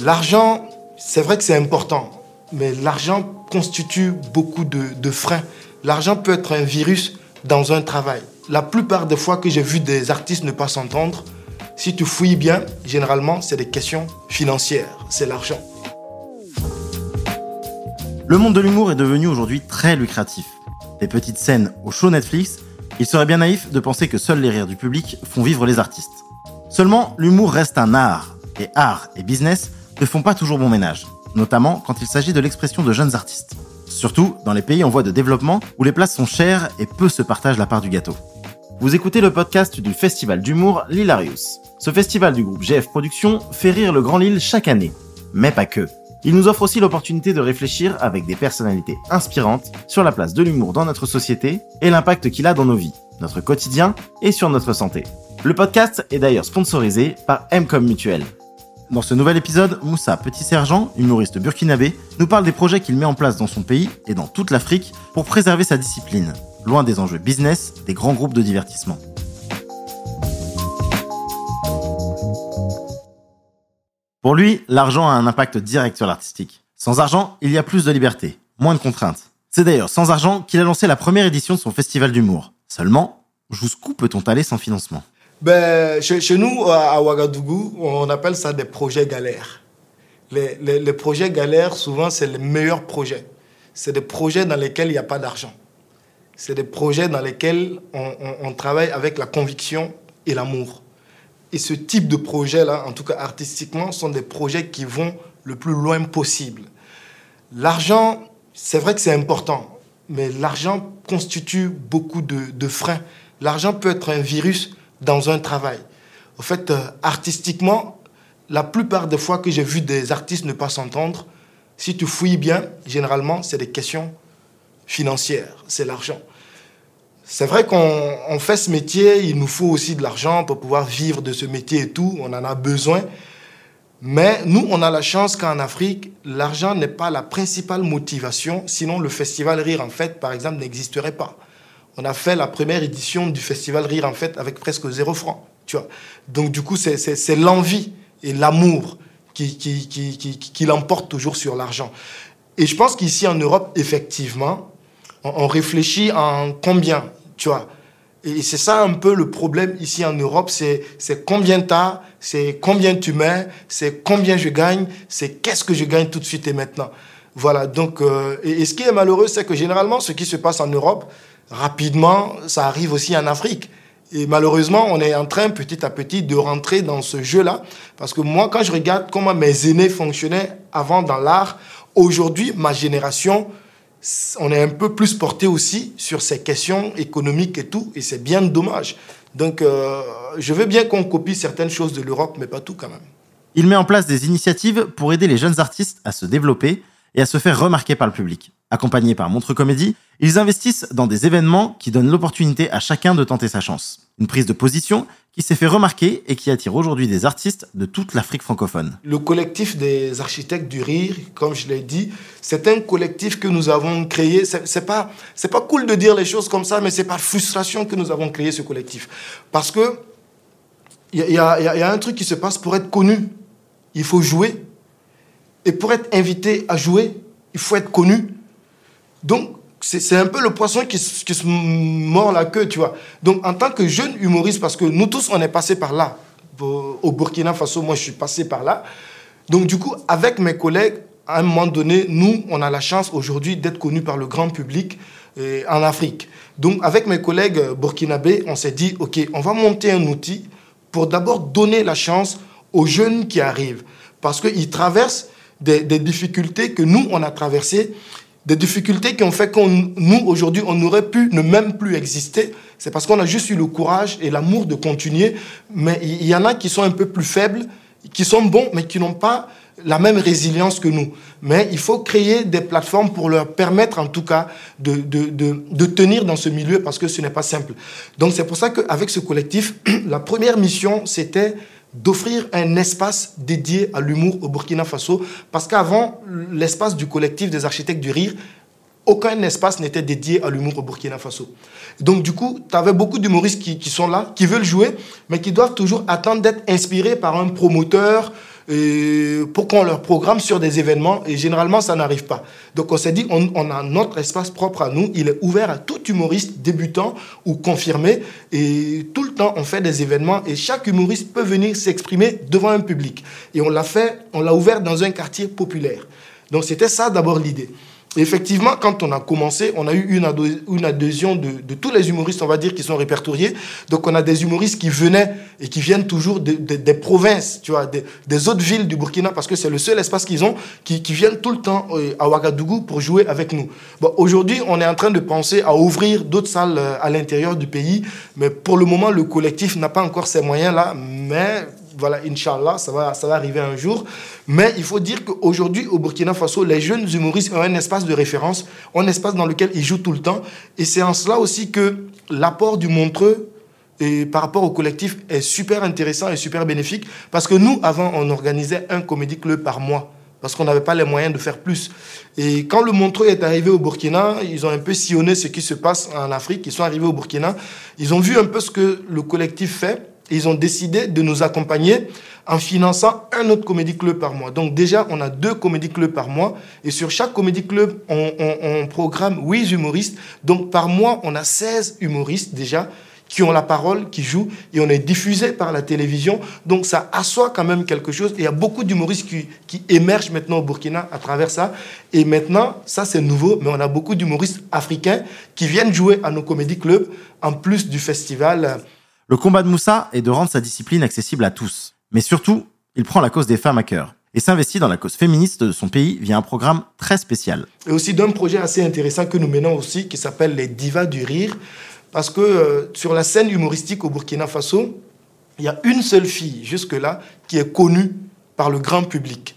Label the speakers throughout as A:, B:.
A: L'argent, c'est vrai que c'est important, mais l'argent constitue beaucoup de, freins. L'argent peut être un virus dans un travail. La plupart des fois que j'ai vu des artistes ne pas s'entendre, si tu fouilles bien, généralement, c'est des questions financières, c'est l'argent.
B: Le monde de l'humour est devenu aujourd'hui très lucratif. Des petites scènes au show Netflix, il serait bien naïf de penser que seuls les rires du public font vivre les artistes. Seulement, l'humour reste un art, et art et business ne font pas toujours bon ménage, notamment quand il s'agit de l'expression de jeunes artistes. Surtout dans les pays en voie de développement où les places sont chères et peu se partagent la part du gâteau. Vous écoutez le podcast du festival d'humour L'Hilarius. Ce festival du groupe GF Productions fait rire le Grand Lille chaque année. Mais pas que. Il nous offre aussi l'opportunité de réfléchir avec des personnalités inspirantes sur la place de l'humour dans notre société et l'impact qu'il a dans nos vies, notre quotidien et sur notre santé. Le podcast est d'ailleurs sponsorisé par Mcom Mutuel. Dans ce nouvel épisode, Moussa Petit Sergent, humoriste burkinabé, nous parle des projets qu'il met en place dans son pays et dans toute l'Afrique pour préserver sa discipline, loin des enjeux business des grands groupes de divertissement. Pour lui, l'argent a un impact direct sur l'artistique. Sans argent, il y a plus de liberté, moins de contraintes. C'est d'ailleurs sans argent qu'il a lancé la première édition de son festival d'humour. Seulement, jusqu'où peut-on aller sans financement?
A: Ben, chez, nous, à Ouagadougou, on appelle ça des projets galères. Les, les projets galères, souvent, c'est les meilleurs projets. C'est des projets dans lesquels il n'y a pas d'argent. C'est des projets dans lesquels on travaille avec la conviction et l'amour. Et ce type de projet-là, en tout cas artistiquement, sont des projets qui vont le plus loin possible. L'argent, c'est vrai que c'est important, mais l'argent constitue beaucoup de, freins. L'argent peut être un virus dans un travail. En fait, euh, artistiquement, la plupart des fois que j'ai vu des artistes ne pas s'entendre, si tu fouilles bien, généralement, c'est des questions financières, c'est l'argent. C'est vrai qu'on fait ce métier, il nous faut aussi de l'argent pour pouvoir vivre de ce métier et tout, on en a besoin. Mais nous, on a la chance qu'en Afrique, l'argent n'est pas la principale motivation, sinon le festival Rire en Fête, par exemple, n'existerait pas. On a fait la première édition du festival Rire en Fête avec presque zéro franc, tu vois. Donc du coup, c'est l'envie et l'amour qui, qui, l'emporte toujours sur l'argent. Et je pense qu'ici en Europe, effectivement, on, réfléchit en combien, tu vois. Et c'est ça un peu le problème ici en Europe, c'est combien tu as, c'est combien tu mets, c'est combien je gagne, c'est qu'est-ce que je gagne tout de suite et maintenant. Voilà, donc, euh, et, ce qui est malheureux, c'est que généralement, ce qui se passe en Europe, rapidement, ça arrive aussi en Afrique. Et malheureusement, on est en train petit à petit de rentrer dans ce jeu-là. Parce que moi, quand je regarde comment mes aînés fonctionnaient avant dans l'art, aujourd'hui, ma génération, on est un peu plus porté aussi sur ces questions économiques et tout, et c'est bien dommage. Donc, euh, je veux bien qu'on copie certaines choses de l'Europe, mais pas tout quand même.
B: Il met en place des initiatives pour aider les jeunes artistes à se développer et à se faire remarquer par le public. Accompagnés par Montre Comédie, ils investissent dans des événements qui donnent l'opportunité à chacun de tenter sa chance. Une prise de position qui s'est fait remarquer et qui attire aujourd'hui des artistes de toute l'Afrique francophone.
A: Le collectif des architectes du rire, comme je l'ai dit, c'est un collectif que nous avons créé. C'est pas c'est pas cool de dire les choses comme ça, mais c'est par frustration que nous avons créé ce collectif, parce que il y, y a un truc qui se passe pour être connu, il faut jouer, et pour être invité à jouer, il faut être connu. Donc, c'est un peu le poisson qui, se mord la queue, tu vois. Donc, en tant que jeune humoriste, parce que nous tous, on est passé par là. Au Burkina Faso, moi, je suis passé par là. Donc, du coup, avec mes collègues, à un moment donné, nous, on a la chance aujourd'hui d'être connus par le grand public euh, en Afrique. Donc, avec mes collègues burkinabés, on s'est dit, OK, on va monter un outil pour d'abord donner la chance aux jeunes qui arrivent. Parce qu'ils traversent des, des difficultés que nous, on a traversées des difficultés qui ont fait que nous, aujourd'hui, on n'aurait pu ne même plus exister. C'est parce qu'on a juste eu le courage et l'amour de continuer. Mais il y en a qui sont un peu plus faibles, qui sont bons, mais qui n'ont pas la même résilience que nous. Mais il faut créer des plateformes pour leur permettre, en tout cas, de, de, de, de tenir dans ce milieu parce que ce n'est pas simple. Donc c'est pour ça qu'avec ce collectif, la première mission, c'était d'offrir un espace dédié à l'humour au Burkina Faso, parce qu'avant, l'espace du collectif des architectes du rire, aucun espace n'était dédié à l'humour au Burkina Faso. Donc du coup, tu avais beaucoup d'humoristes qui, sont là, qui veulent jouer, mais qui doivent toujours attendre d'être inspirés par un promoteur, pour qu'on leur programme sur des événements et généralement ça n'arrive pas. Donc on s'est dit on, on, a notre espace propre à nous, il est ouvert à tout humoriste débutant ou confirmé et tout le temps on fait des événements et chaque humoriste peut venir s'exprimer devant un public. Et on l'a fait, on l'a ouvert dans un quartier populaire. Donc c'était ça d'abord l'idée effectivement, quand on a commencé, on a eu une, adhésion de, tous les humoristes, on va dire, qui sont répertoriés. Donc, on a des humoristes qui venaient et qui viennent toujours des provinces, tu vois, des, autres villes du Burkina, parce que c'est le seul espace qu'ils ont, qui, viennent tout le temps euh, à Ouagadougou pour jouer avec nous. Bon, aujourd'hui, on est en train de penser à ouvrir d'autres salles euh, à l'intérieur du pays, mais pour le moment, le collectif n'a pas encore ces moyens-là, mais voilà, Inch'Allah, ça va, ça va arriver un jour. Mais il faut dire qu'aujourd'hui, au Burkina Faso, les jeunes humoristes ont un espace de référence, un espace dans lequel ils jouent tout le temps. Et c'est en cela aussi que l'apport du Montreux et par rapport au collectif est super intéressant et super bénéfique. Parce que nous, avant, on organisait un comédie club par mois. Parce qu'on n'avait pas les moyens de faire plus. Et quand le Montreux est arrivé au Burkina, ils ont un peu sillonné ce qui se passe en Afrique. Ils sont arrivés au Burkina. Ils ont vu un peu ce que le collectif fait ils ont décidé de nous accompagner en finançant un autre comédie club par mois. Donc déjà, on a deux comédie clubs par mois. Et sur chaque comédie club, on, programme huit humoristes. Donc par mois, on a 16 humoristes déjà qui ont la parole, qui jouent, et on est diffusé par la télévision. Donc ça assoit quand même quelque chose. Et il y a beaucoup d'humoristes qui, qui, émergent maintenant au Burkina à travers ça. Et maintenant, ça c'est nouveau, mais on a beaucoup d'humoristes africains qui viennent jouer à nos comédie clubs, en plus du festival.
B: Le combat de Moussa est de rendre sa discipline accessible à tous. Mais surtout, il prend la cause des femmes à cœur et s'investit dans la cause féministe de son pays via un programme très spécial.
A: Et aussi d'un projet assez intéressant que nous menons aussi qui s'appelle les Divas du Rire. Parce que euh, sur la scène humoristique au Burkina Faso, il y a une seule fille jusque-là qui est connue par le grand public.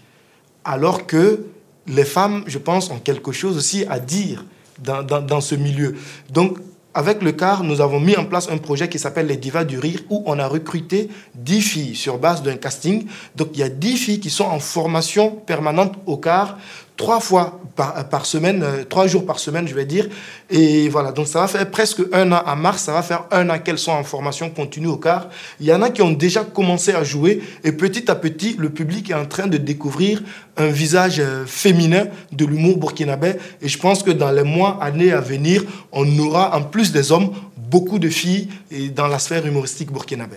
A: Alors que les femmes, je pense, ont quelque chose aussi à dire dans, dans, dans ce milieu. Donc avec le CAR, nous avons mis en place un projet qui s'appelle les Divas du Rire, où on a recruté 10 filles sur base d'un casting. Donc il y a 10 filles qui sont en formation permanente au CAR, trois fois par, semaine, euh, trois jours par semaine, je vais dire. Et voilà, donc ça va faire presque un an à mars, ça va faire un an qu'elles sont en formation continue au CAR. Il y en a qui ont déjà commencé à jouer, et petit à petit, le public est en train de découvrir un visage euh, féminin de l'humour burkinabé. Et je pense que dans les mois, années à venir, on aura, en plus des hommes, beaucoup de filles dans la sphère humoristique burkinabé.